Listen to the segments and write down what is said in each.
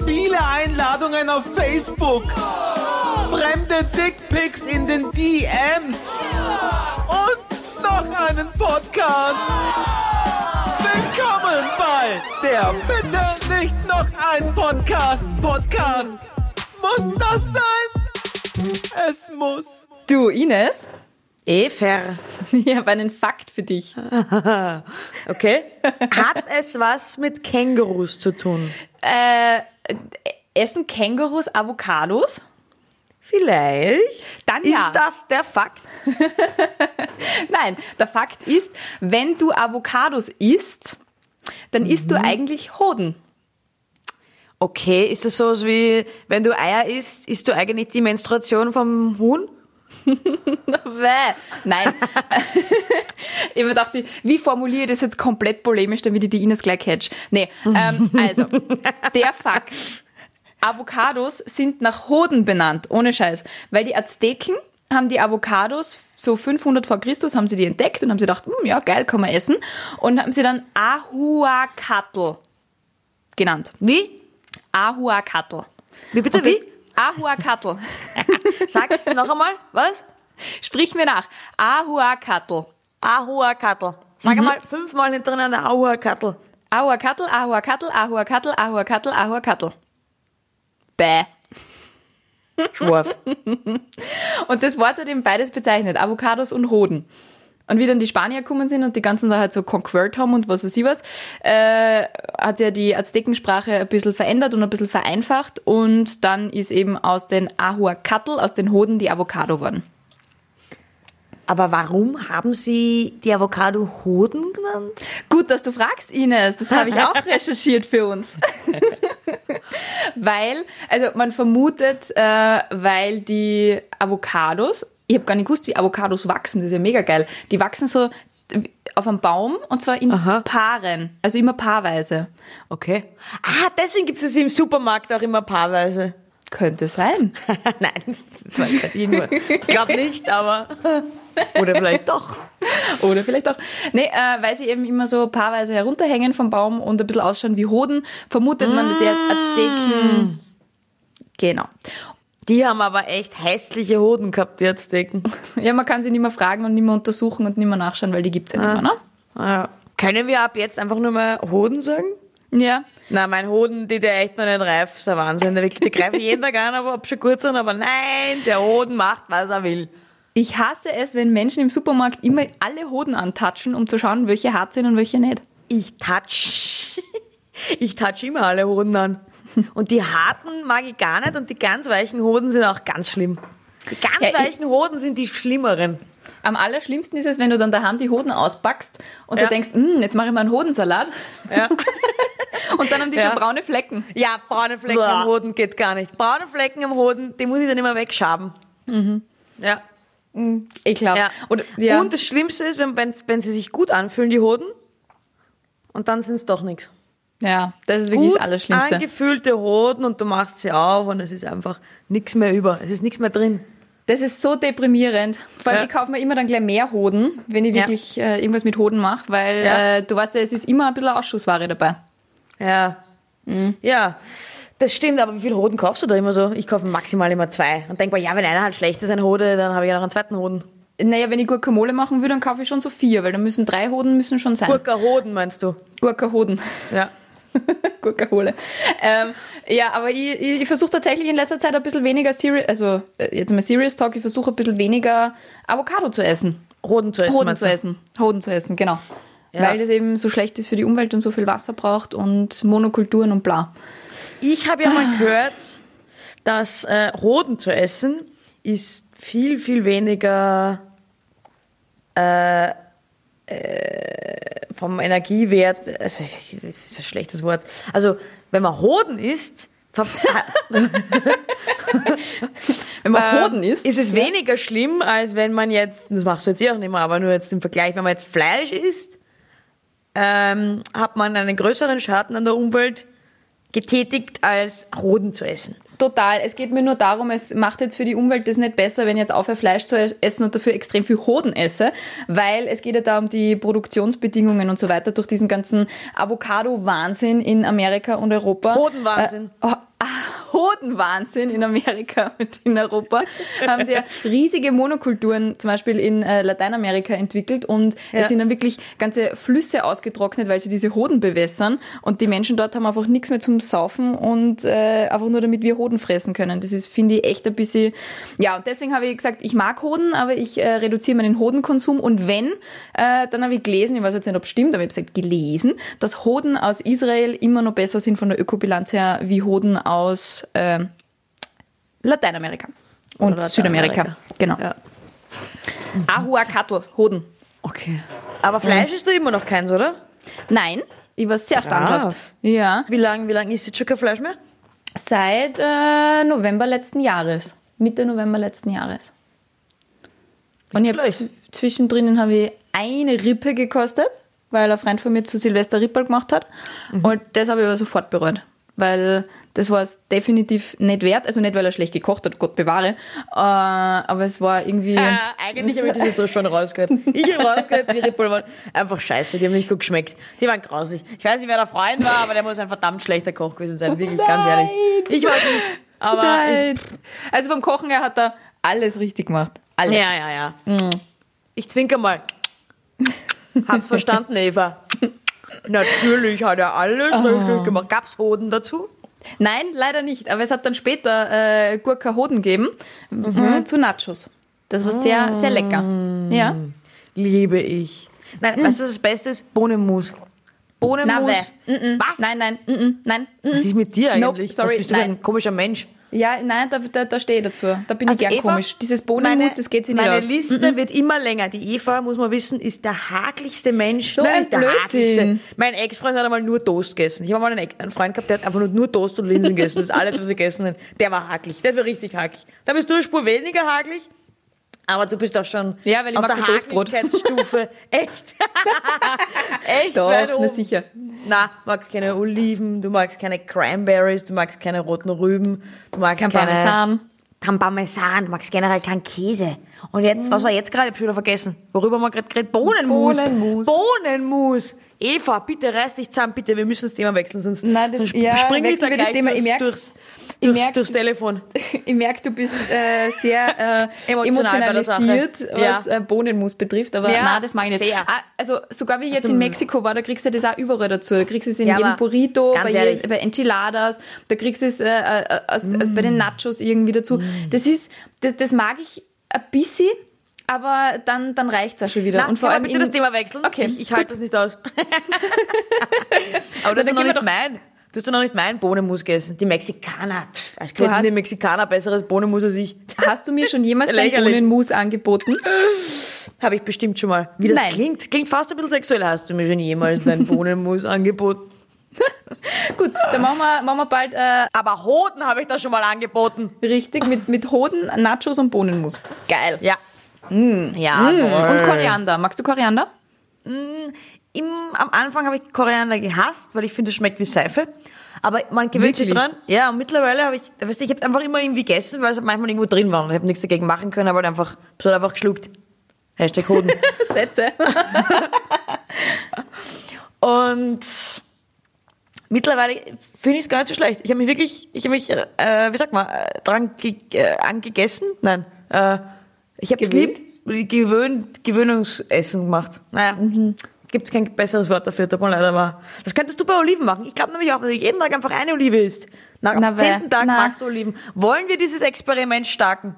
Spieleeinladungen auf Facebook. Fremde Dickpics in den DMs. Und noch einen Podcast. Willkommen bei der Bitte nicht noch ein Podcast. Podcast. Muss das sein? Es muss. Du, Ines, Efer. ich habe einen Fakt für dich. Okay. Hat es was mit Kängurus zu tun? Äh, essen Kängurus Avocados? Vielleicht. Dann Ist ja. das der Fakt? Nein, der Fakt ist, wenn du Avocados isst, dann isst du eigentlich Hoden. Okay, ist das so wie, wenn du Eier isst, isst du eigentlich die Menstruation vom Huhn? Nein. ich habe mir gedacht, wie formuliere ich das jetzt komplett polemisch, damit ich die Ines gleich catch? Nee, ähm, also, der Fakt. Avocados sind nach Hoden benannt, ohne Scheiß. Weil die Azteken haben die Avocados, so 500 vor Christus, haben sie die entdeckt und haben sie gedacht, hm, ja, geil, kann man essen. Und haben sie dann Ahuacatl genannt. Wie? Ahuacatl. Wie bitte, Und wie? Ahuacatl. Sag's noch einmal. Was? Sprich mir nach. Ahuacatl. Ahuacatl. Sag einmal fünfmal hintereinander Ahuacatl. Ahuacatl, Ahuacatl, Ahuacatl, Ahuacatl, Ahuacatl. Bäh. Schwarf. Und das Wort hat eben beides bezeichnet, Avocados und Hoden. Und wie dann die Spanier gekommen sind und die ganzen da halt so conquert haben und was weiß ich was, äh, hat sich ja die Aztekensprache ein bisschen verändert und ein bisschen vereinfacht und dann ist eben aus den Ahuacatl, aus den Hoden, die Avocado geworden. Aber warum haben sie die Avocado Hoden genannt? Gut, dass du fragst, Ines. Das habe ich auch recherchiert für uns. weil, also man vermutet, äh, weil die Avocados, ich habe gar nicht gewusst, wie Avocados wachsen, das ist ja mega geil. Die wachsen so auf einem Baum und zwar in Aha. Paaren, also immer paarweise. Okay. Ah, deswegen gibt es im Supermarkt auch immer paarweise. Könnte sein. Nein, das war ich nur. Ich glaube nicht, aber. Oder vielleicht doch. Oder vielleicht auch. Nee, äh, weil sie eben immer so paarweise herunterhängen vom Baum und ein bisschen ausschauen wie Hoden, vermutet man, dass sie Azteken. Genau. Die haben aber echt hässliche Hoden gehabt, die Azteken. Ja, man kann sie nicht mehr fragen und nicht mehr untersuchen und nicht mehr nachschauen, weil die gibt's ja nicht mehr, ne? Ah, Können wir ab jetzt einfach nur mal Hoden sagen? Ja. Na, mein Hoden, die der echt noch nicht reif, ist der Wahnsinn. Der wirklich, die greife ich jeden Tag an, aber ob schon kurz sind, aber nein, der Hoden macht, was er will. Ich hasse es, wenn Menschen im Supermarkt immer alle Hoden antatschen, um zu schauen, welche hart sind und welche nicht. Ich touch. Ich touch immer alle Hoden an. Und die harten mag ich gar nicht und die ganz weichen Hoden sind auch ganz schlimm. Die ganz Ja, ich- weichen Hoden sind die schlimmeren. Am allerschlimmsten ist es, wenn du dann daheim die Hoden auspackst und Ja. du denkst, "Hm, jetzt mache ich mal einen Hodensalat Ja. und dann haben die Ja. schon braune Flecken. Ja, braune Flecken Boah. am Hoden geht gar nicht. Braune Flecken am Hoden, die muss ich dann immer wegschaben. Ja. Ekelhaft. ja. Oder, ja. Und das Schlimmste ist, wenn, wenn, wenn sie sich gut anfühlen, die Hoden, und dann sind es doch nichts. Ja, das ist wirklich Gut das Allerschlimmste. angefühlte Hoden und du machst sie auf und es ist einfach nichts mehr über. Es ist nichts mehr drin. Das ist so deprimierend. Vor allem, Ja. ich kaufe mir immer dann gleich mehr Hoden, wenn ich Ja. wirklich äh, irgendwas mit Hoden mache, weil Ja. äh, du weißt ja, es ist immer ein bisschen Ausschussware dabei. Ja. Mhm. Ja. Das stimmt, aber wie viele Hoden kaufst du da immer so? Ich kaufe maximal immer zwei. Und denk mal, ja, wenn einer halt schlecht ist, ein Hode, dann habe ich ja noch einen zweiten Hoden. Naja, wenn ich Guacamole machen will, dann kaufe ich schon so vier, weil dann müssen drei Hoden müssen schon sein. Gurka Hoden meinst du? Gurka-Hoden. Ja. Guacamole. Ähm, ja, aber ich, ich, ich versuche tatsächlich in letzter Zeit ein bisschen weniger Serious, also äh, jetzt mal Serious Talk, ich versuche ein bisschen weniger Avocado zu essen. Hoden zu essen. Hoden meinst zu essen. Hoden zu essen, genau. Ja. Weil das eben so schlecht ist für die Umwelt und so viel Wasser braucht und Monokulturen und bla. Ich habe ja mal gehört, dass äh, Hoden zu essen ist viel, viel weniger äh, äh, vom Energiewert, also, das ist ein schlechtes Wort. Also, wenn man Hoden isst, Wenn man ähm, Hoden isst, ist es ja. weniger schlimm, als wenn man jetzt, das machst du jetzt eh auch nicht mehr, aber nur jetzt im Vergleich, wenn man jetzt Fleisch isst, ähm, hat man einen größeren Schaden an der Umwelt getätigt, als Hoden zu essen. Total. Es geht mir nur darum, es macht jetzt für die Umwelt das nicht besser, wenn ich jetzt aufhöre, Fleisch zu essen und dafür extrem viel Hoden esse, weil es geht ja da um die Produktionsbedingungen und so weiter durch diesen ganzen Avocado-Wahnsinn in Amerika und Europa. Hodenwahnsinn. Äh, oh, Hodenwahnsinn in Amerika und in Europa, haben sie ja riesige Monokulturen zum Beispiel in äh, Lateinamerika entwickelt und Ja. es sind dann wirklich ganze Flüsse ausgetrocknet, weil sie diese Hoden bewässern und die Menschen dort haben einfach nichts mehr zum Saufen und äh, einfach nur damit wir Hoden fressen können. Das ist, finde ich, echt ein bisschen, ja, und deswegen habe ich gesagt, ich mag Hoden, aber ich äh, reduziere meinen Hodenkonsum und wenn, äh, dann habe ich gelesen, ich weiß jetzt nicht, ob es stimmt, aber ich habe gesagt, gelesen, dass Hoden aus Israel immer noch besser sind von der Ökobilanz her wie Hoden aus äh, Lateinamerika und Oder Südamerika. Lateinamerika. Genau. Ja. Ahuacatl, Hoden. Okay. Aber Fleisch ist du immer noch keins, oder? Nein, ich war sehr standhaft. Ja. Wie lange wie lang isst du schon kein Fleisch mehr? Seit äh, November letzten Jahres. Mitte November letzten Jahres. Und ich hab zwischendrin habe ich eine Rippe gekostet, weil ein Freund von mir zu Silvester Rippel gemacht hat. Mhm. Und das habe ich aber sofort bereut. Weil das war es definitiv nicht wert. Also nicht, weil er schlecht gekocht hat, Gott bewahre. Äh, aber es war irgendwie. Ah, eigentlich habe ich das jetzt so schon rausgehört. Ich habe rausgehört, die Rippel waren einfach scheiße, die haben nicht gut geschmeckt. Die waren grausig. Ich weiß nicht, wer der Freund war, aber der muss ein verdammt schlechter Koch gewesen sein. Wirklich, ganz Nein. ehrlich. Ich weiß nicht. Aber Nein. Also vom Kochen her hat er alles richtig gemacht. Alles. Ja, ja, ja. Ich zwinker mal. Hab's verstanden, Eva. Natürlich hat er alles richtig gemacht. Gab's Hoden dazu? Nein, leider nicht. Aber es hat dann später äh, Gurka Hoden gegeben äh, zu Nachos. Das war sehr, sehr lecker. Ja. Liebe ich. Nein, weißt du, was das Beste ist? Bohnenmus. Bohnenmus. mm. Was? Nein, nein, nein. mm. Was ist mit dir Nope, eigentlich? sorry, was bist du nein. ein komischer Mensch? Ja, nein, da, da, da stehe ich dazu. Da bin Also ich gern Eva, komisch. Dieses Bohnenmus, das geht sich nicht Meine aus. Liste wird immer länger. Die Eva, muss man wissen, ist der haglichste Mensch. So ein nicht der haglichste. Mein Ex-Freund hat einmal nur Toast gegessen. Ich habe mal einen, Freund gehabt, der hat einfach nur, nur Toast und Linsen gegessen. Das ist alles, was er gegessen hat. Der war hakelig. Der war richtig hakelig. Da bist du eine Spur weniger hakelig. Aber du bist auch schon Ja, weil ich auf der. Hakelichkeitsstufe. Echt? Echt? Doch, weit na oben. sicher. Na, magst keine Oliven, du magst keine Cranberries, du magst keine roten Rüben, du magst Kein keine... Parmesan. Kein Parmesan, du magst generell keinen Käse. Und jetzt, was war jetzt gerade? Ich hab schon wieder vergessen. Worüber haben wir gerade geredet? Bohnenmus. Bohnenmus. Bohnenmus. Eva, bitte reiß dich zusammen, bitte. Wir müssen das Thema wechseln, sonst, Nein, das- sonst ja, springe ich da wir das gleich Thema. Ich durchs, durchs, merk- durchs Telefon. Ich merke, du bist äh, sehr äh, Emotional emotionalisiert, was äh, Bohnenmus betrifft, aber Ja, nein, das mag ich nicht. sehr. Ah, also sogar wie ich jetzt in Mexiko war, da kriegst du das auch überall dazu. Da kriegst du es in Ja, jedem Burrito, bei, bei Enchiladas, da kriegst du es äh, äh, aus, äh, bei den Nachos irgendwie dazu. Das ist, das, das mag ich ein bisschen, aber dann, dann reicht es auch schon wieder. Na, Und vor allem bitte das Thema wechseln? Okay, Ich, ich halte das nicht aus. Aber das ist noch nicht doch- mein. Du hast doch noch nicht mein Bohnenmus gegessen. Die Mexikaner. Pff, als hast- die Mexikaner besseres Bohnenmus als ich. Hast du mir schon jemals dein Lächerlich. Bohnenmus angeboten? Habe ich bestimmt schon mal. Wie das Nein. klingt. Klingt fast ein bisschen sexuell. Hast du mir schon jemals dein Bohnenmus angeboten? Gut, dann machen wir, machen wir bald äh, Aber Hoden habe ich da schon mal angeboten. richtig mit, mit Hoden, Nachos und Bohnenmus. Geil. Ja. Ja, Mm. Und Koriander. Magst du Koriander? Im, am Anfang habe ich Koriander gehasst, weil ich finde, es schmeckt wie Seife. Aber man gewöhnt sich dran. Ja, und mittlerweile habe ich, weißt du, ich habe einfach immer irgendwie gegessen, weil es manchmal irgendwo drin war. Und ich habe nichts dagegen machen können, aber halt einfach, es hat einfach geschluckt. Hashtag Hoden. Sätze. Und mittlerweile finde ich es gar nicht so schlecht. Ich habe mich wirklich, ich habe mich, äh, wie sagt man, äh, dran ge äh, angegessen? Nein. Äh, ich habe es lieb, gewöhnt, Gewöhnungsessen gemacht. Naja, gibt es kein besseres Wort dafür, tut mir leid, aber das könntest du bei Oliven machen. Ich glaube nämlich auch, dass du jeden Tag einfach eine Olive isst. Nach Na, dem zehnten. Tag Na. magst du Oliven. Wollen wir dieses Experiment starten?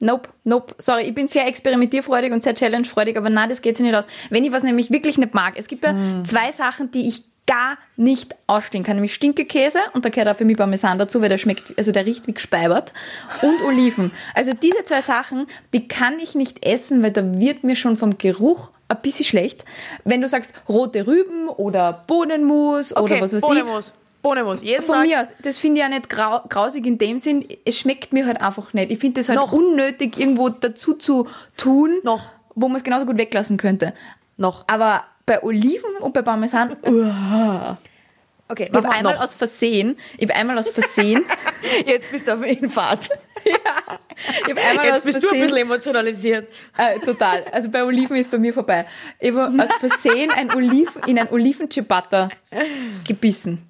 Nope, nope. Sorry, ich bin sehr experimentierfreudig und sehr challengefreudig, aber nein, das geht sich nicht aus. Wenn ich was nämlich wirklich nicht mag, es gibt ja zwei Sachen, die ich gar nicht ausstehen kann, nämlich Stinkekäse und da gehört auch für mich Parmesan dazu, weil der schmeckt, also der riecht wie gespeibert und Oliven. Also diese zwei Sachen, die kann ich nicht essen, weil da wird mir schon vom Geruch ein bisschen schlecht. Wenn du sagst rote Rüben oder Bohnenmus oder was weiß ich, Bohnenmus. Bohnenmus. Jeden von Tag. mir aus, das finde ich ja nicht grau, grausig in dem Sinn, es schmeckt mir halt einfach nicht. Ich finde das halt Noch. unnötig, irgendwo dazu zu tun, Noch. wo man es genauso gut weglassen könnte. Noch. Aber bei Oliven und bei Parmesan, uah. Okay, ich habe einmal noch. aus Versehen, ich habe einmal aus Versehen, Jetzt bist du auf Infahrt. Ich habe einmal Jetzt bist du ein bisschen Versehen, emotionalisiert. äh, total, also bei Oliven ist bei mir vorbei. Ich habe aus Versehen ein Oliven, in ein Oliven-Ciabatta gebissen.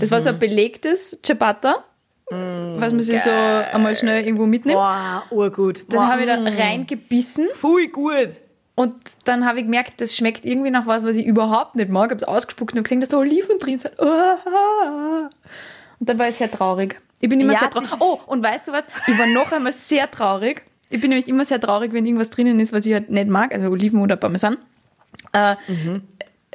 Das war so ein belegtes Ciabatta was man sich so einmal schnell irgendwo mitnimmt. Boah, urgut. Dann Boah, habe ich da reingebissen Voll gut. und dann habe ich gemerkt, das schmeckt irgendwie nach was, was ich überhaupt nicht mag. Ich habe es ausgespuckt und gesehen, dass da Oliven drin sind. Und dann war ich sehr traurig. Ich bin immer Ja, sehr traurig. Oh, und weißt du was? Ich war noch einmal sehr traurig. Ich bin nämlich immer sehr traurig, wenn irgendwas drinnen ist, was ich halt nicht mag, also Oliven oder Parmesan. Äh,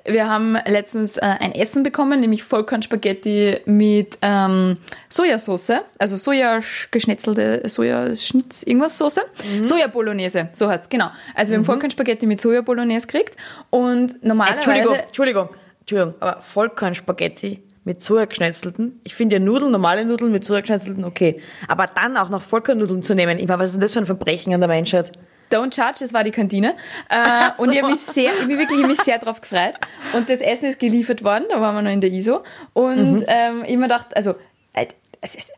Wir haben letztens äh, ein Essen bekommen, nämlich Vollkornspaghetti mit ähm, Sojasauce, also Soja geschnetzelte Sojaschnitz, irgendwas Soße. Soja Bolognese, so heißt genau. Also wir haben Vollkornspaghetti mit Soja Bolognese gekriegt und normalerweise Entschuldigung, Entschuldigung, Entschuldigung, aber Vollkornspaghetti mit Sojageschnetzelten. Ich finde ja Nudeln, normale Nudeln mit Sojageschnetzelten okay. Aber dann auch noch Vollkornnudeln zu nehmen, ich meine, was ist denn das für ein Verbrechen an der Menschheit? Don't Charge, das war die Kantine. Äh, Und ich habe mich sehr, ich mich wirklich ich mich sehr drauf gefreut. Und das Essen ist geliefert worden, da waren wir noch in der ISO. Und ähm, ich mir gedacht, also, äh,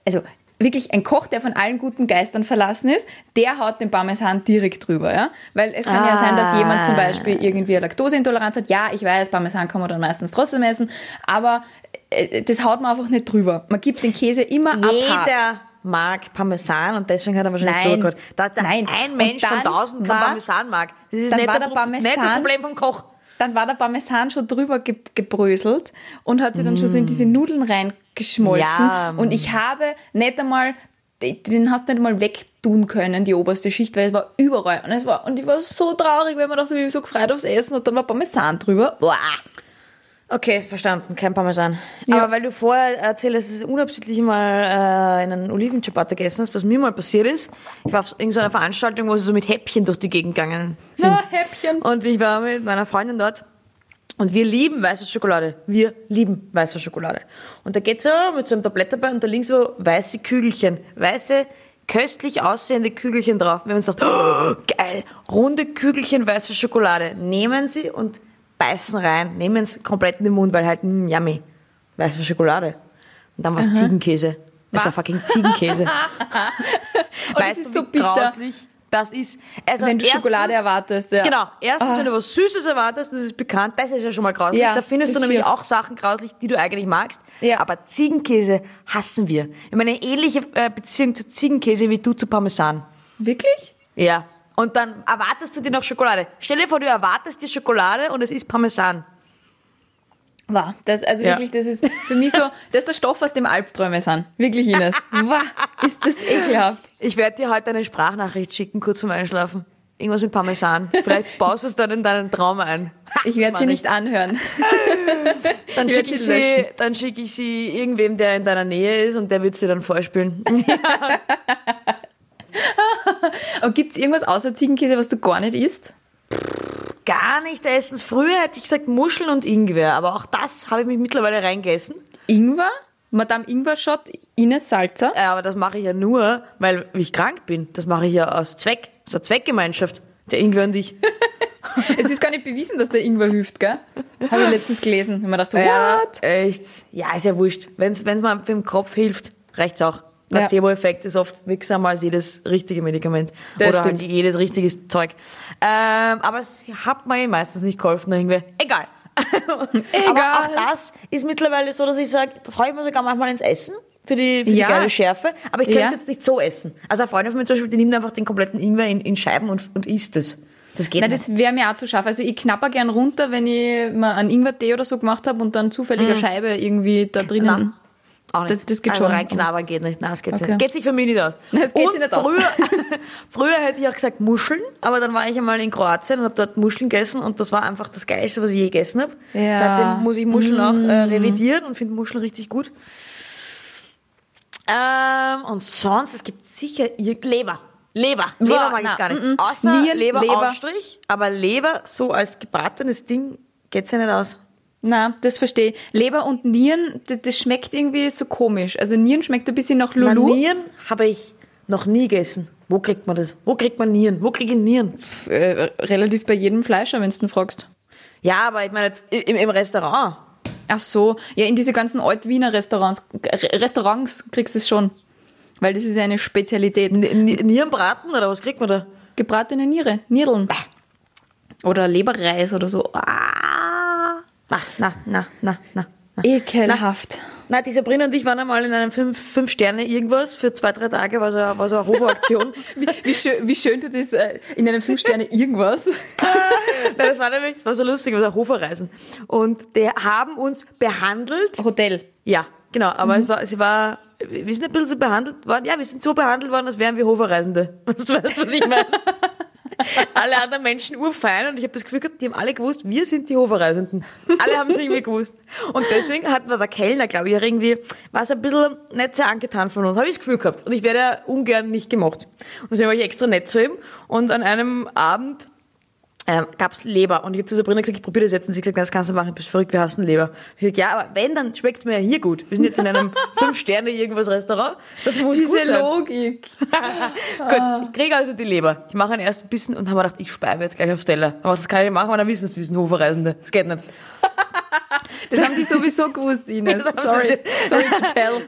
also wirklich ein Koch, der von allen guten Geistern verlassen ist, der haut den Parmesan direkt drüber, ja? Weil es kann ja sein, dass jemand zum Beispiel irgendwie eine Laktoseintoleranz hat. Ja, ich weiß, Parmesan kann man dann meistens trotzdem essen, aber das haut man einfach nicht drüber. Man gibt den Käse immer apart. Jeder mag Parmesan und deswegen hat er wahrscheinlich Nein. drüber gehabt. Dass, dass Nein. ein Mensch von tausend kein Parmesan mag, das ist nicht, der Pro- nicht das Parmesan- Problem vom Koch. dann war der Parmesan schon drüber ge gebröselt und hat sich dann schon so in diese Nudeln reingeschmolzen. Ja. Und ich habe nicht einmal, den hast du nicht einmal wegtun können, die oberste Schicht, weil es war überall. Und, es war, und ich war so traurig, weil man dachte, ich bin so gefreut aufs Essen und dann war Parmesan drüber. Boah. Okay, verstanden, kein Parmesan. Ja. Aber weil du vorher erzählt hast, dass du unabsichtlich mal äh, einen Oliven-Ciabatta gegessen hast, was mir mal passiert ist, ich war auf irgendeiner Veranstaltung, wo sie so mit Häppchen durch die Gegend gegangen sind. Na, Häppchen. Und ich war mit meiner Freundin dort und wir lieben weiße Schokolade. Wir lieben weiße Schokolade. Und da geht's so mit so einem Tablett dabei und da liegen so weiße Kügelchen, weiße, köstlich aussehende Kügelchen drauf. Wir haben uns gedacht, oh, geil, runde Kügelchen weiße Schokolade. Nehmen sie und beißen rein, nehmen es komplett in den Mund, weil halt, mh, yummy, weiße Schokolade. Und dann war es Ziegenkäse. Es war Was? fucking Ziegenkäse. Und das ist so bitter. grauslich Das ist, also Wenn du erstens- Schokolade erwartest, ja. Genau. Erstens, Ah. wenn du was Süßes erwartest, das ist bekannt, das ist ja schon mal grauslich. Ja, da findest du nämlich schier. auch Sachen grauslich, die du eigentlich magst. Ja. Aber Ziegenkäse hassen wir. Wir haben eine ähnliche äh, Beziehung zu Ziegenkäse wie du zu Parmesan. Wirklich? Ja. Und dann erwartest du dir noch Schokolade. Stell dir vor, du erwartest dir Schokolade und es ist Parmesan. Wow, das, also Ja. wirklich, das ist für mich so, das ist der Stoff, aus dem Albträume sind. Wirklich, Ines. Wow, ist das ekelhaft. Ich werde dir heute eine Sprachnachricht schicken, kurz vorm Einschlafen. Irgendwas mit Parmesan. Vielleicht baust du es dann in deinen Traum ein. Ich werde sie nicht anhören. Dann schicke ich, sie dann schick ich sie irgendwem, der in deiner Nähe ist und der wird sie dann vorspielen. Und gibt es irgendwas außer Ziegenkäse, was du gar nicht isst? Gar nicht essen. Früher hätte ich gesagt Muscheln und Ingwer, aber auch das habe ich mich mittlerweile reingegessen. Ingwer? Madame Ingwer-Shot, Ines Salzer. Äh, Aber das mache ich ja nur, weil ich krank bin. Das mache ich ja aus Zweck. So eine Zweckgemeinschaft. Der Ingwer und ich. Es ist gar nicht bewiesen, dass der Ingwer hilft, gell? Habe ich letztens gelesen. Ich mir gedacht so, Ja, what? echt. Ja, ist ja wurscht. Wenn es mal für den Kopf hilft, reicht's auch. Placebo-Effekt ist oft wirksamer als jedes richtige Medikament. Das Oder stimmt. halt jedes richtiges Zeug. Ähm, aber es hat mir meistens nicht geholfen, irgendwie. Egal. Egal. Aber auch das ist mittlerweile so, dass ich sage, das haue ich mir sogar manchmal ins Essen. Für die, für Ja. die geile Schärfe. Aber ich könnte Ja. jetzt nicht so essen. Also eine Freundin von mir zum Beispiel, die nimmt einfach den kompletten Ingwer in, in Scheiben und, und isst es. Das geht Nein, nicht. das wäre mir auch zu scharf. Also ich knapper gern runter, wenn ich mal einen Ingwer-Tee oder so gemacht habe und dann zufällig eine Scheibe irgendwie da drinnen. Auch nicht. Das- das geht also schon. reinknabbern geht nicht. Nein, das geht Okay. nicht. Geht sich für mich nicht aus. Nein, das geht und sich nicht aus. früher, früher hätte ich auch gesagt Muscheln, aber dann war ich einmal in Kroatien und habe dort Muscheln gegessen und das war einfach das Geilste, was ich je gegessen habe. Ja. Seitdem muss ich Muscheln auch äh, revidieren und finde Muscheln richtig gut. Ähm, und sonst, es gibt sicher Leber. Leber. Leber Boah, mag na, ich gar nicht. mm, mm. Außer Nieren, Leber, Leber. Aufstrich, aber Leber so als gebratenes Ding geht's ja nicht aus. Na, das verstehe ich. Leber und Nieren, das, das schmeckt irgendwie so komisch. Also Nieren schmeckt ein bisschen nach Na, Lulu. Nieren habe ich noch nie gegessen. Wo kriegt man das? Wo kriegt man Nieren? Wo kriege ich Nieren? Äh, relativ bei jedem Fleischer, wenn du fragst. Ja, aber ich meine jetzt im, im Restaurant. Ach so, ja, in diese ganzen Alt-Wiener Restaurants, Re- Restaurants kriegst du es schon. Weil das ist eine Spezialität. N Nierenbraten oder was kriegt man da? Gebratene Niere, Nierln. Oder Leberreis oder so. Ah, Na, na, na, na, na. na. ekelhaft. Na, die Sabrina und ich waren einmal in einem fünf, fünf Sterne irgendwas für zwei, drei Tage, war so, war so eine Hoferaktion. Wie, wie, schön, wie schön du das äh, in einem Fünf-Sterne irgendwas. Nein, das war nämlich, das war so lustig, das war Hoferreisen. Und die haben uns behandelt. Hotel. Ja, genau, aber es war, sie war, wir sind ein bisschen so behandelt worden, ja, wir sind so behandelt worden, als wären wir Hoferreisende. Das weißt was ich meine? alle anderen Menschen urfein und ich habe das Gefühl gehabt, die haben alle gewusst, wir sind die Hoferreisenden. Alle haben es irgendwie gewusst. Und deswegen hat mir der Kellner, glaube ich, irgendwie, war es ein bisschen nicht sehr angetan von uns, habe ich das Gefühl gehabt. Und ich werde ja ungern nicht gemocht. Und deswegen war ich extra nett zu ihm und an einem Abend ähm, gab's Leber. Und ich habe zu Sabrina gesagt, ich probiere das jetzt. Und sie hat gesagt, das kannst du machen, du bist verrückt, wir hassen Leber. Ich gesagt, ja, aber wenn, dann schmeckt's mir ja hier gut. Wir sind jetzt in einem Fünf-Sterne-Irgendwas-Restaurant. Das muss Diese gut sein. Logik. Gut, ich kriege also die Leber. Ich mache einen ersten Bissen und habe mir gedacht, ich speibe jetzt gleich aufs Teller. Aber das kann ich nicht machen, weil dann wissen es, wir sind Hoferreisende. Das geht nicht. Das haben die sowieso gewusst, Ines. Sorry, sorry to tell.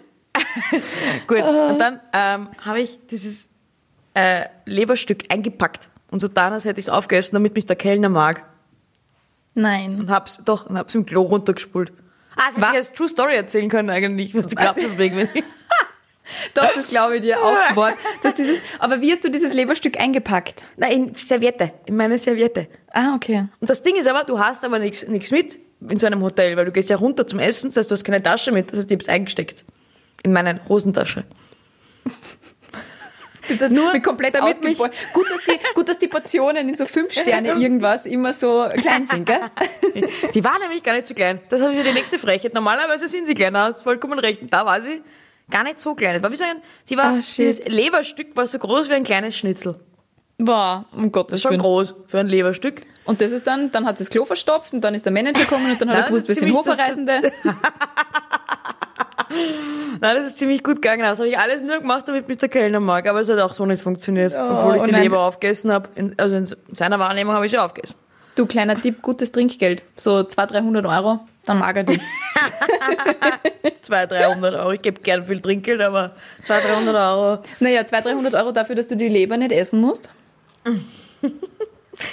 Gut, und dann ähm, habe ich dieses äh, Leberstück eingepackt und so getan, als hätte ich es aufgegessen, damit mich der Kellner mag. Nein. Und hab's doch, und hab's im Klo runtergespult. Ah, das hätte ich als True Story erzählen können eigentlich. Was du glaubst, deswegen, wenn ich... Doch, das glaube ich dir aufs Wort. Dass dieses, aber wie hast du dieses Leberstück eingepackt? Nein, in Serviette, in meine Serviette. Ah, okay. Und das Ding ist aber, du hast aber nichts nichts mit in so einem Hotel, weil du gehst ja runter zum Essen, das heißt, du hast keine Tasche mit, das heißt, ich hab's eingesteckt. In meine Hosentasche. Nur mit komplett ausgebeult. Gut, dass die, gut, dass die Portionen in so fünf Sterne irgendwas immer so klein sind, gell? Die war nämlich gar nicht so klein. Das habe ich ja die nächste Frechheit. Normalerweise sind sie kleiner, hast vollkommen recht. Da war sie gar nicht so klein. Das war wie so ein, sie war, shit. dieses Leberstück war so groß wie ein kleines Schnitzel. Boah, um Das Gottes ist schon Willen. groß für ein Leberstück. Und das ist dann, dann hat sie das Klo verstopft und dann ist der Manager gekommen und dann hat er gewusst, wir das ist sind das- Hoferreisende. Nein, das ist ziemlich gut gegangen. Das habe ich alles nur gemacht, damit mich der Kellner mag. Aber es hat auch so nicht funktioniert. obwohl ich oh die nein. Leber aufgegessen habe. Also in seiner Wahrnehmung habe ich sie aufgegessen. Du, kleiner Tipp, gutes Trinkgeld. So 200, 300 Euro, dann mag er dich. 200, 300 Euro. Ich gebe gern viel Trinkgeld, aber 200, 300 Euro. Naja, 200, 300 Euro dafür, dass du die Leber nicht essen musst.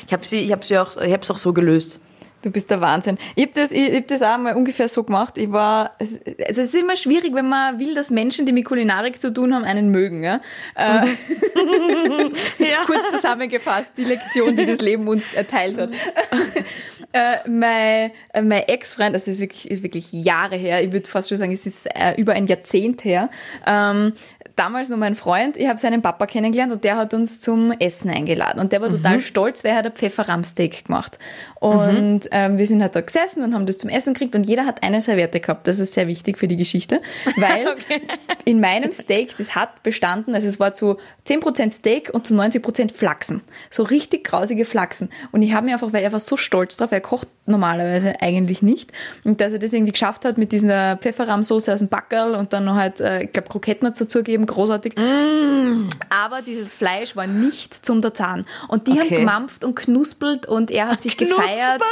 Ich habe sie, ich habe sie auch, ich habe es auch so gelöst. Du bist der Wahnsinn. Ich habe das, ich hab das auch mal ungefähr so gemacht. Ich war, es, also es ist immer schwierig, wenn man will, dass Menschen, die mit Kulinarik zu tun haben, einen mögen. Ja? Äh, Ja. kurz zusammengefasst, die Lektion, die das Leben uns erteilt hat. äh, mein, äh, mein Ex-Freund, das ist wirklich, ist wirklich Jahre her, ich würde fast schon sagen, es ist äh, über ein Jahrzehnt her, ähm, damals noch mein Freund, ich habe seinen Papa kennengelernt und der hat uns zum Essen eingeladen. Und der war total stolz, weil er hat ein Pfefferrahmsteak gemacht. Und ähm, wir sind halt da gesessen und haben das zum Essen gekriegt und jeder hat eine Serviette gehabt. Das ist sehr wichtig für die Geschichte, weil in meinem Steak, das hat bestanden, also es war zu 10% Steak und zu 90% Flachsen. So richtig grausige Flachsen. Und ich habe mir einfach, weil er war so stolz drauf, er kocht normalerweise eigentlich nicht. Und dass er das irgendwie geschafft hat mit dieser Pfefferrahmsoße aus dem Backerl und dann noch halt, äh, ich glaube, Kroketten hat dazugegeben, großartig. Aber dieses Fleisch war nicht zum der Zahn. Und die haben Okay. gemampft und knuspelt und er hat sich gefeiert, Knuspert?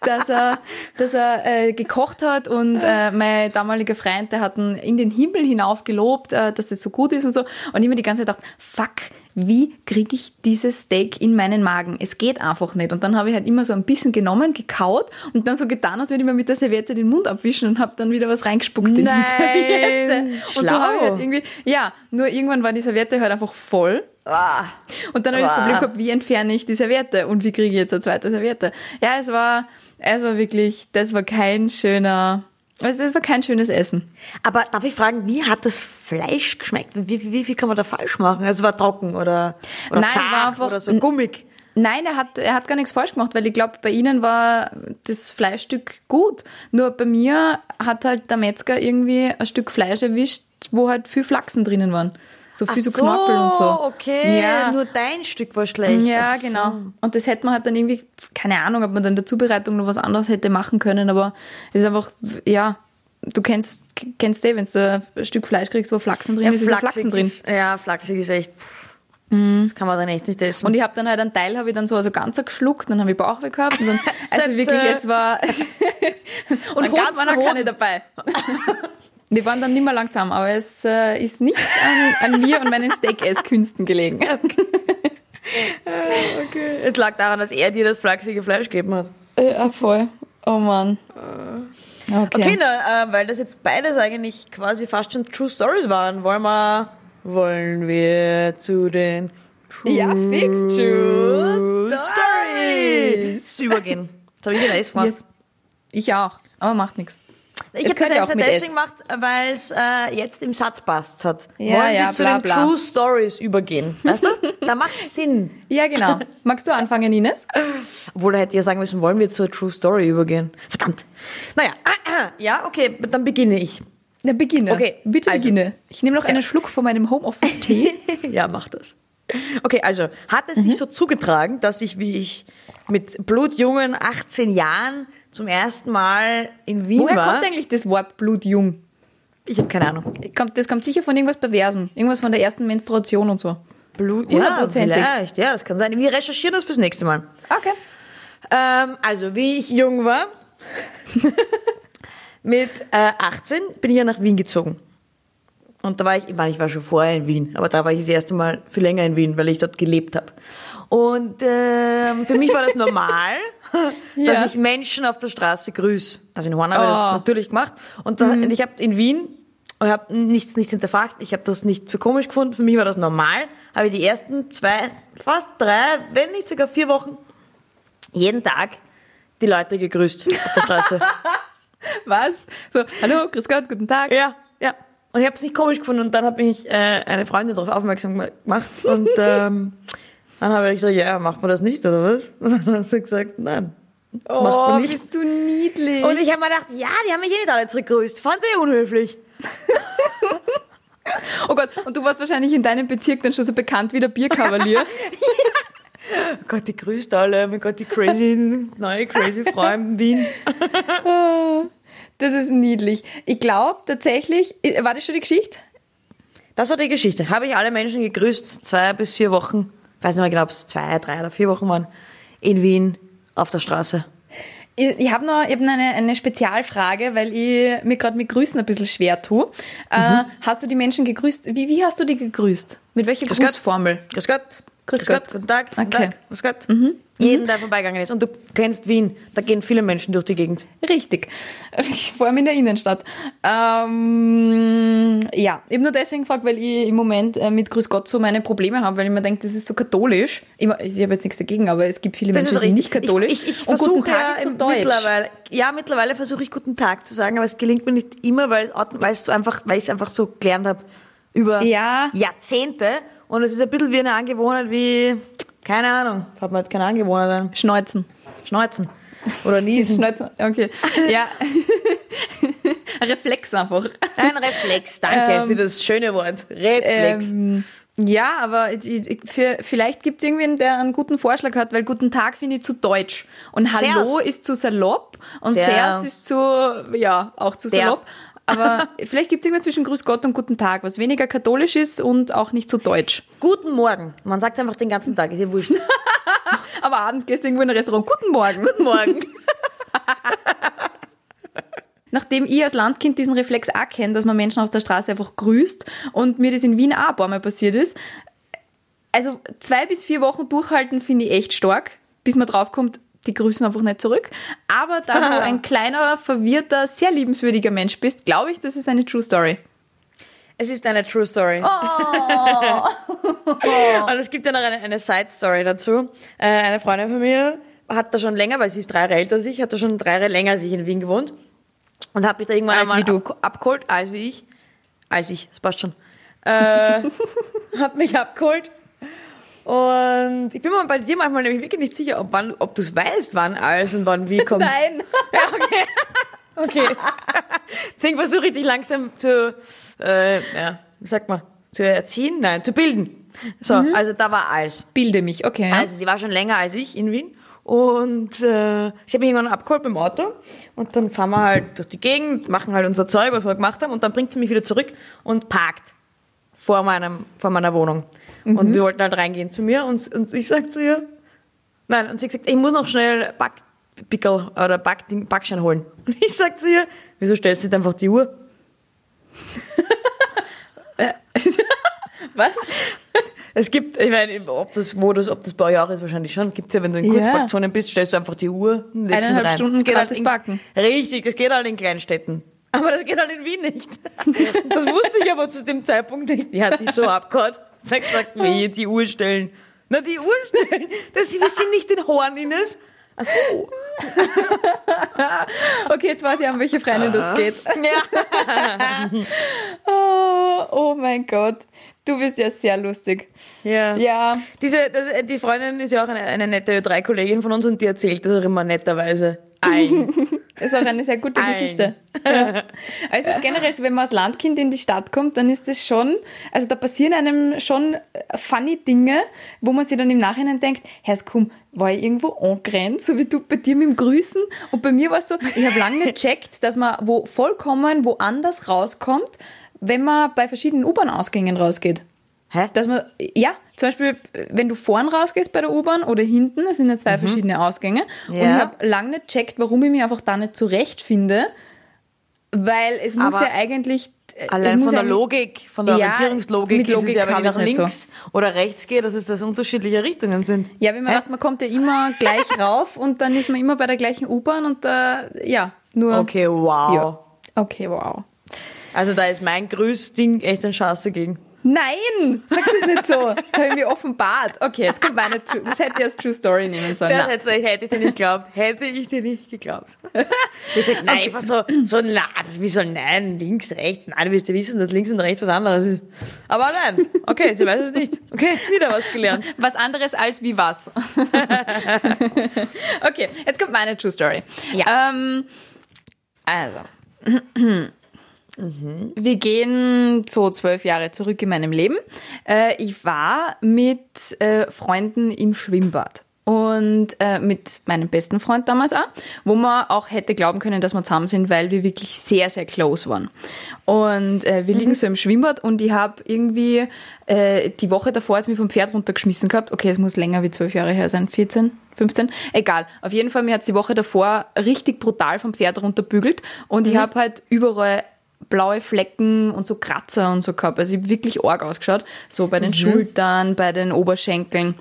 Dass er, dass er äh, gekocht hat und äh, mein damaliger Freund, der hat ihn in den Himmel hinauf gelobt, äh, dass das so gut ist und so. Und ich mir die ganze Zeit gedacht, fuck, wie kriege ich dieses Steak in meinen Magen? Es geht einfach nicht. Und dann habe ich halt immer so ein bisschen genommen, gekaut und dann so getan, als würde ich mir mit der Serviette den Mund abwischen und habe dann wieder was reingespuckt in die Nein, Serviette. Und so habe ich schlau. halt irgendwie, ja, nur irgendwann war die Serviette halt einfach voll. Ah. Und dann habe ich das. Problem gehabt, wie entferne ich die Serviette und wie kriege ich jetzt eine zweite Serviette? Ja, es war, es war wirklich, das war kein schöner, also das war kein schönes Essen. Aber darf ich fragen, wie hat das Fleisch geschmeckt? Wie, wie, wie viel kann man da falsch machen? Also war trocken oder, oder Nein, es zart war einfach- oder so gummig? Nein, er hat, er hat gar nichts falsch gemacht, weil ich glaube, bei ihnen war das Fleischstück gut. Nur bei mir hat halt der Metzger irgendwie ein Stück Fleisch erwischt, wo halt viel Flachsen drinnen waren. So viel so, Knorpel und so. okay. Ja. Nur dein Stück war schlecht. Ja, Ach so. genau. Und das hätte man halt dann irgendwie, keine Ahnung, ob man dann in der Zubereitung noch was anderes hätte machen können, aber es ist einfach, ja, du kennst, kennst eh, wenn du ein Stück Fleisch kriegst, wo Flachsen drin Ja, ist, ist Flachsen drin. Mhm. Ist, ja, flachsig ist echt. Das kann man dann echt nicht essen. Und ich habe dann halt einen Teil habe ich dann so also ganzer geschluckt, dann habe ich Bauchweh gehabt und dann, also wirklich, es war und Hoden ganzen waren auch keine dabei. Wir waren dann nicht mehr lang zusammen, aber es äh, ist nicht an, an mir und meinen Steak-Ess-Künsten gelegen. okay. Es lag daran, dass er dir das flachsige Fleisch gegeben hat. Ja, voll. Oh Mann. Okay, na, äh, weil das jetzt beides eigentlich quasi fast schon True Stories waren, wollen wir, wollen wir zu den True Ja, fix, True Stories übergehen. Das habe ich in S gemacht. Yes. Ich auch, aber macht nichts. Ich habe das extra deswegen S. gemacht, weil es äh, jetzt im Satz passt hat. Ja, Wollen ja, wir zu bla, den bla. True Stories übergehen? Weißt du? Da macht Sinn. Ja, genau. Magst du anfangen, Ines? Obwohl, da hätte ich ja sagen müssen, wollen wir zur True Story übergehen? Verdammt. Naja, ja, okay, dann beginne ich. Na, beginne. Okay, bitte also. beginne. Ich nehme noch einen Schluck von meinem Homeoffice-Tee. ja, mach das. Okay, also hat es sich so zugetragen, dass ich, wie ich mit blutjungen 18 Jahren zum ersten Mal in Wien Woher war. kommt eigentlich das Wort blutjung? ich habe keine Ahnung. Kommt, das kommt sicher von irgendwas Perversem. Irgendwas von der ersten Menstruation und so. Blut, ja, vielleicht, ja, das kann sein. Wir recherchieren das fürs nächste Mal. Okay. Ähm, also, wie ich jung war, mit äh, 18 bin ich ja nach Wien gezogen. Und da war ich, ich meine, ich war schon vorher in Wien, aber da war ich das erste Mal viel länger in Wien, weil ich dort gelebt habe. Und ähm, für mich war das normal, Ja. dass ich Menschen auf der Straße grüße. Also in Horn habe ich das Oh. natürlich gemacht. Und, da, und ich habe in Wien und habe nichts, nichts hinterfragt. Ich habe das nicht für komisch gefunden. Für mich war das normal. Habe ich die ersten zwei, fast drei, wenn nicht sogar vier Wochen jeden Tag die Leute gegrüßt auf der Straße. Was? So, hallo, grüß Gott, guten Tag. ja, ja. Und ich habe es nicht komisch gefunden und dann hat mich äh, eine Freundin darauf aufmerksam gemacht und ähm, dann habe ich gesagt, ja, macht man das nicht oder was? Und dann hat sie gesagt, nein, das macht oh, man nicht. bist du niedlich. Und ich habe mir gedacht, ja, die haben mich eh nicht alle zurückgegrüßt. Fand sie eh unhöflich. oh Gott, und du warst wahrscheinlich in deinem Bezirk dann schon so bekannt wie der Bierkavalier. Oh Gott, die grüßt alle. Oh mein Gott, die crazy, neue crazy Frau in Wien. Das ist niedlich. Ich glaube tatsächlich, war das schon die Geschichte? Das war die Geschichte. Habe ich alle Menschen gegrüßt, zwei bis vier Wochen, weiß nicht mehr genau, ob es zwei, drei oder vier Wochen waren, in Wien auf der Straße. Ich, ich habe noch noch eine, eine Spezialfrage, weil ich mir gerade mit Grüßen ein bisschen schwer tue. Äh, hast du die Menschen gegrüßt? Wie, wie hast du die gegrüßt? Mit welcher Grüß Gott. Grüß Gott. Gott. Guten Tag. Guten Okay. Tag. Grüß Gott. Jeden, der vorbeigegangen ist. Und du kennst Wien. Da gehen viele Menschen durch die Gegend. Richtig. Vor allem in der Innenstadt. Ähm, ja, eben nur deswegen gefragt, weil ich im Moment äh, mit Grüß Gott so meine Probleme habe, weil ich mir denke, das ist so katholisch. Ich, ich habe jetzt nichts dagegen, aber es gibt viele Menschen, die sind nicht katholisch. Ich, ich, ich und Guten Tag ja so deutsch. mittlerweile, ja, mittlerweile versuche ich guten Tag zu sagen, aber es gelingt mir nicht immer, weil es, weil es so einfach, weil ich es einfach so gelernt habe über Ja. Jahrzehnte. Und es ist ein bisschen wie eine Angewohnheit wie, keine Ahnung, hat man jetzt keine Angewohnheit an. Schneuzen. Schneuzen. Oder niesen. Schneuzen, okay. Ja. Reflex einfach. Ein Reflex, danke Ähm, für das schöne Wort. Reflex. Ähm, ja, aber für, vielleicht gibt es irgendwen, der einen guten Vorschlag hat, weil Guten Tag finde ich zu deutsch. Und Hallo Servus. ist zu salopp und Servus. Servus ist zu, ja, auch zu salopp. Aber vielleicht gibt es irgendwas zwischen Grüß Gott und Guten Tag, was weniger katholisch ist und auch nicht so deutsch. Guten Morgen. Man sagt einfach den ganzen Tag, ist ja wurscht. Aber Abend gehst du irgendwo in ein Restaurant. Guten Morgen. Guten Morgen. Nachdem ich als Landkind diesen Reflex auch kenne, dass man Menschen auf der Straße einfach grüßt und mir das in Wien auch ein paar Mal passiert ist, also zwei bis vier Wochen durchhalten finde ich echt stark, bis man draufkommt, die grüßen einfach nicht zurück. Aber da du ein kleiner, verwirrter, sehr liebenswürdiger Mensch bist, glaube ich, das ist eine True Story. Es ist eine True Story. Oh. Und es gibt ja noch eine, eine Side Story dazu. Äh, eine Freundin von mir hat da schon länger, weil sie ist drei Jahre älter als ich, hat da schon drei Jahre länger als ich in Wien gewohnt. Und hat mich da irgendwann Als einmal wie du. ab, abgeholt, als wie ich. Als ich, das passt schon. Äh, hat mich abgeholt. Und ich bin mir bei dir manchmal nämlich wirklich nicht sicher, ob, wann- ob du es weißt, wann als und wann wie kommt. Nein. Okay. Deswegen versuche ich dich langsam zu, äh, ja, wie sagt man, zu erziehen? Nein, zu bilden. So, also da war als. Bilde mich, okay. Also sie war schon länger als ich in Wien. Und äh, sie hat mich irgendwann abgeholt beim Auto. Und dann fahren wir halt durch die Gegend, machen halt unser Zeug, was wir gemacht haben. Und dann bringt sie mich wieder zurück und parkt vor, meinem, vor meiner Wohnung. Und wir wollten halt reingehen zu mir. Und, und ich sag zu ihr, nein, und sie hat gesagt, ich muss noch schnell Backpickel oder Backding, Backschein holen. Und ich sag zu ihr, wieso stellst du nicht einfach die Uhr? Was? Es gibt, ich meine, ob das, wo das, ob das bei euch auch ist, wahrscheinlich schon. Gibt's ja, wenn du in Ja. Kurzparkzonen bist, stellst du einfach die Uhr es Eineinhalb rein. Stunden Das geht gratis in, parken. Richtig, das geht halt in Kleinstädten. Aber das geht halt in Wien nicht. Das wusste ich aber zu dem Zeitpunkt nicht. Die hat sich so abgehört. Da hat gesagt, nee, die Uhr stellen. Na, die Uhr stellen. Das, wir sind nicht in Horn, Ines. Ach so. Okay, jetzt weiß ich, an welche Freundin das geht. Ja. Oh, oh mein Gott. Du bist ja sehr lustig. Ja. Ja, Diese, das, die Freundin ist ja auch eine, eine nette Ö3-Kollegin von uns und die erzählt das auch immer netterweise ein. ist auch eine sehr gute. Geschichte. Ja. Also es ist generell so, wenn man als Landkind in die Stadt kommt, dann ist das schon, also da passieren einem schon funny Dinge, wo man sich dann im Nachhinein denkt, Herr komm, war ich irgendwo angerannt, so wie du bei dir mit dem Grüßen? Und bei mir war es so, ich habe lange nicht checkt, dass man wo vollkommen woanders rauskommt, wenn man bei verschiedenen U-Bahn-Ausgängen rausgeht. Hä? Dass man, ja, zum Beispiel, wenn du vorn rausgehst bei der U-Bahn oder hinten, das sind ja zwei verschiedene Ausgänge. Und Mhm. Ja. ich habe lange nicht checkt, warum ich mich einfach da nicht zurechtfinde, weil es muss Aber ja eigentlich. äh, Allein von der Logik, von der Ja, Orientierungslogik ist es ja, wenn ich nach nicht so. links oder rechts gehe, dass es das unterschiedliche Richtungen sind. Ja, wenn man dachte, man kommt ja immer gleich rauf und dann ist man immer bei der gleichen U-Bahn und da, ja, nur. Okay, wow. Ja. Okay, wow. Also da ist mein Grüßding echt ein Schatz dagegen. Nein, sag das nicht so. Das habe ich mir offenbart. Okay, jetzt kommt meine True, das hätte ich als True Story nehmen sollen. Das hätte, hätte ich dir nicht geglaubt. Hätte ich dir nicht geglaubt. Ich gesagt, nein, einfach so, so, na, das, wie soll, nein, links, rechts, nein, du wirst ja wissen, dass links und rechts was anderes ist. Aber nein, okay, sie weiß es nicht. Okay, wieder was gelernt. Was anderes als wie was. okay, jetzt kommt meine True Story. Ja. Ähm, also. Wir gehen so zwölf Jahre zurück in meinem Leben. Äh, ich war mit äh, Freunden im Schwimmbad. Und äh, mit meinem besten Freund damals auch, wo man auch hätte glauben können, dass wir zusammen sind, weil wir wirklich sehr, sehr close waren. Und äh, wir liegen so im Schwimmbad und ich habe irgendwie äh, die Woche davor jetzt mich vom Pferd runtergeschmissen gehabt. Okay, es muss länger wie zwölf Jahre her sein, 14, 15, egal. Auf jeden Fall, mir hat die Woche davor richtig brutal vom Pferd runterbügelt und ich habe halt überall blaue Flecken und so Kratzer und so gehabt. Also ich habe wirklich arg ausgeschaut. So bei den Schultern, bei den Oberschenkeln.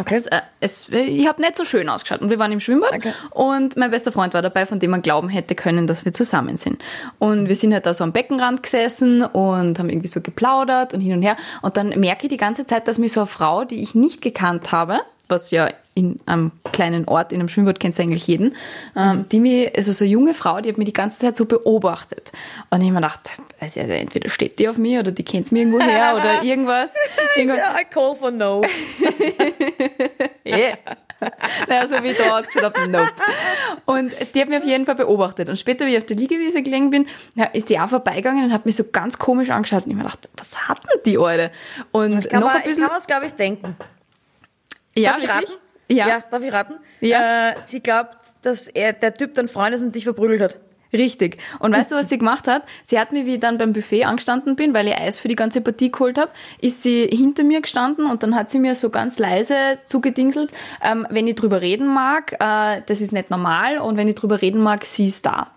Okay. Es, äh, es, ich habe nicht so schön ausgeschaut. Und wir waren im Schwimmbad Okay. und mein bester Freund war dabei, von dem man glauben hätte können, dass wir zusammen sind. Und wir sind halt da so am Beckenrand gesessen und haben irgendwie so geplaudert und hin und her. Und dann merke ich die ganze Zeit, dass mir so eine Frau, die ich nicht gekannt habe, was ja in einem kleinen Ort, in einem Schwimmbad kennst du eigentlich jeden, ähm, die mir, also so eine junge Frau, die hat mir die ganze Zeit so beobachtet. Und ich habe mir gedacht, also entweder steht die auf mir oder die kennt mich irgendwo her oder irgendwas. irgendwas. I call for no. Yeah. Naja, so wie ich da ausgeschaut habe, nope. Und die hat mich auf jeden Fall beobachtet. Und später, wie ich auf der Liegewiese gelegen bin, ist die auch vorbeigegangen und hat mich so ganz komisch angeschaut. Und ich mir gedacht, was hat denn die Alte? Und Kann noch man, ein bisschen. kann man es, glaube ich, denken. ja, ich wirklich? Ja, ja. Darf ich raten? Ja. Äh, sie glaubt, dass er, der Typ dein Freund ist und dich verprügelt hat. richtig. Und weißt du, was sie gemacht hat? Sie hat mir, wie ich dann beim Buffet angestanden bin, weil ich Eis für die ganze Partie geholt habe, ist sie hinter mir gestanden und dann hat sie mir so ganz leise zugedingselt, ähm, wenn ich drüber reden mag, äh, das ist nicht normal und wenn ich drüber reden mag, sie ist da.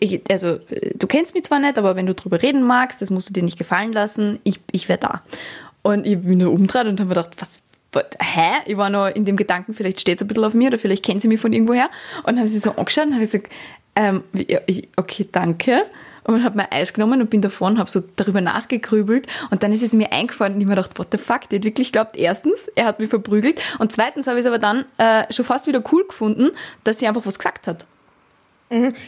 Ich, also, äh, du kennst mich zwar nicht, aber wenn du drüber reden magst, das musst du dir nicht gefallen lassen, ich, ich wäre da. Und ich bin nur umgedreht und habe mir gedacht, was, hä? Ich war noch in dem Gedanken, vielleicht steht es ein bisschen auf mir oder vielleicht kennt sie mich von irgendwoher. Und dann habe sie so angeschaut und habe gesagt, ähm, okay, danke. Und habe mein Eis genommen und bin davon, habe so darüber nachgegrübelt und dann ist es mir eingefallen und ich mir gedacht, what the fuck, die hat wirklich glaubt, erstens, er hat mich verprügelt und zweitens habe ich es aber dann äh, schon fast wieder cool gefunden, dass sie einfach was gesagt hat.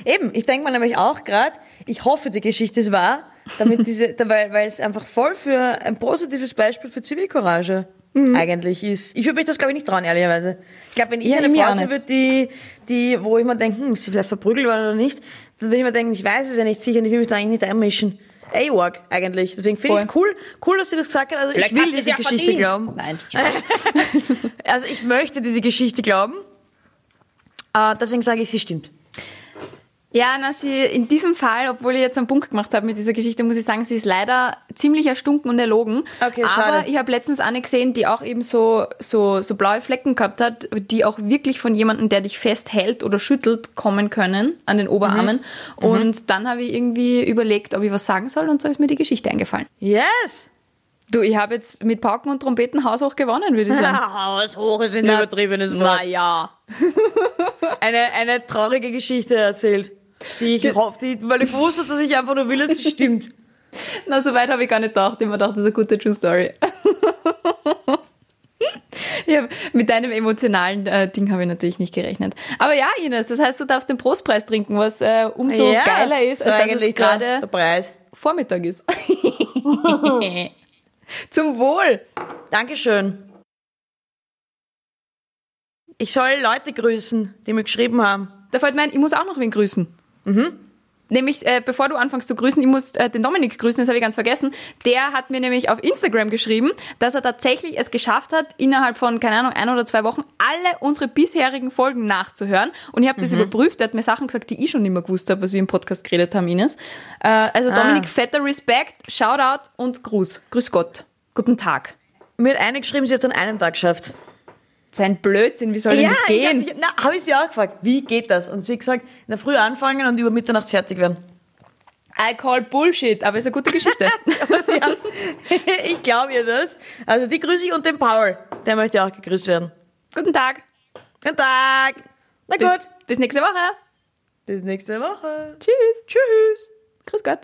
Eben, ich denke mir nämlich auch gerade, ich hoffe, die Geschichte ist wahr, damit diese, weil, weil es einfach voll für ein positives Beispiel für Zivilcourage eigentlich ist. Ich würde mich das, glaube ich, nicht trauen, ehrlicherweise. Ich glaube, wenn ich Ja, eine Frau sein würde, die, die, wo ich mir denke, hm, ist sie vielleicht verprügelt worden oder nicht, dann würde ich mir denken, ich weiß es ja nicht sicher und ich will mich da eigentlich nicht einmischen. Ey, arg, eigentlich. Deswegen finde ich es cool, cool, dass sie das gesagt hat. Also ich will diese Geschichte glauben. Nein. Also ich möchte diese Geschichte glauben. Äh, deswegen sage ich, sie stimmt. Ja, na, sie, in diesem Fall, obwohl ich jetzt einen Punkt gemacht habe mit dieser Geschichte, muss ich sagen, sie ist leider ziemlich erstunken und erlogen. Okay, Aber schade. ich habe letztens eine gesehen, die auch eben so, so, so blaue Flecken gehabt hat, die auch wirklich von jemandem, der dich festhält oder schüttelt, kommen können an den Oberarmen. Mhm. Und dann habe ich irgendwie überlegt, ob ich was sagen soll und so ist mir die Geschichte eingefallen. Yes! Du, ich habe jetzt mit Pauken und Trompeten haushoch gewonnen, würde ich sagen. Haus hoch ist ein übertriebenes Wort. Naja. Eine, eine traurige Geschichte erzählt. Die ich hoffe, die, weil ich wusste, dass ich einfach nur will, dass es stimmt. Na, so weit habe ich gar nicht gedacht. Ich habe mir gedacht, das ist eine gute True Story. ja, mit deinem emotionalen äh, Ding habe ich natürlich nicht gerechnet. Aber ja, Ines, das heißt, du darfst den Prostpreis trinken, was äh, umso Ja, geiler ist, so als dass es gerade. Vormittag ist. Zum Wohl. Dankeschön. Ich soll Leute grüßen, die mir geschrieben haben. Da fällt mir ein, ich muss auch noch wen grüßen. Nämlich, äh, bevor du anfängst zu grüßen, ich muss äh, den Dominik grüßen, das habe ich ganz vergessen. Der hat mir nämlich auf Instagram geschrieben, dass er tatsächlich es geschafft hat, innerhalb von, keine Ahnung, ein oder zwei Wochen alle unsere bisherigen Folgen nachzuhören. Und ich habe das überprüft, er hat mir Sachen gesagt, die ich schon nicht mehr gewusst habe, was wir im Podcast geredet haben, Ines. Äh, also Dominik, fetter Respekt, Shoutout und Gruß. Grüß Gott. Guten Tag. Mir hat eine geschrieben, sie hat es an einem Tag geschafft. Sein Blödsinn, wie soll denn das gehen? Ich, hab- na, habe ich sie auch gefragt, wie geht das? Und sie gesagt, in der Früh anfangen und über Mitternacht fertig werden. I call Bullshit, aber ist eine gute Geschichte. Ich glaube ihr das. Also die grüße ich und den Paul. Der möchte auch gegrüßt werden. Guten Tag. Guten Tag. Na Bis, gut. bis nächste Woche. Bis nächste Woche. Tschüss. Tschüss. Grüß Gott.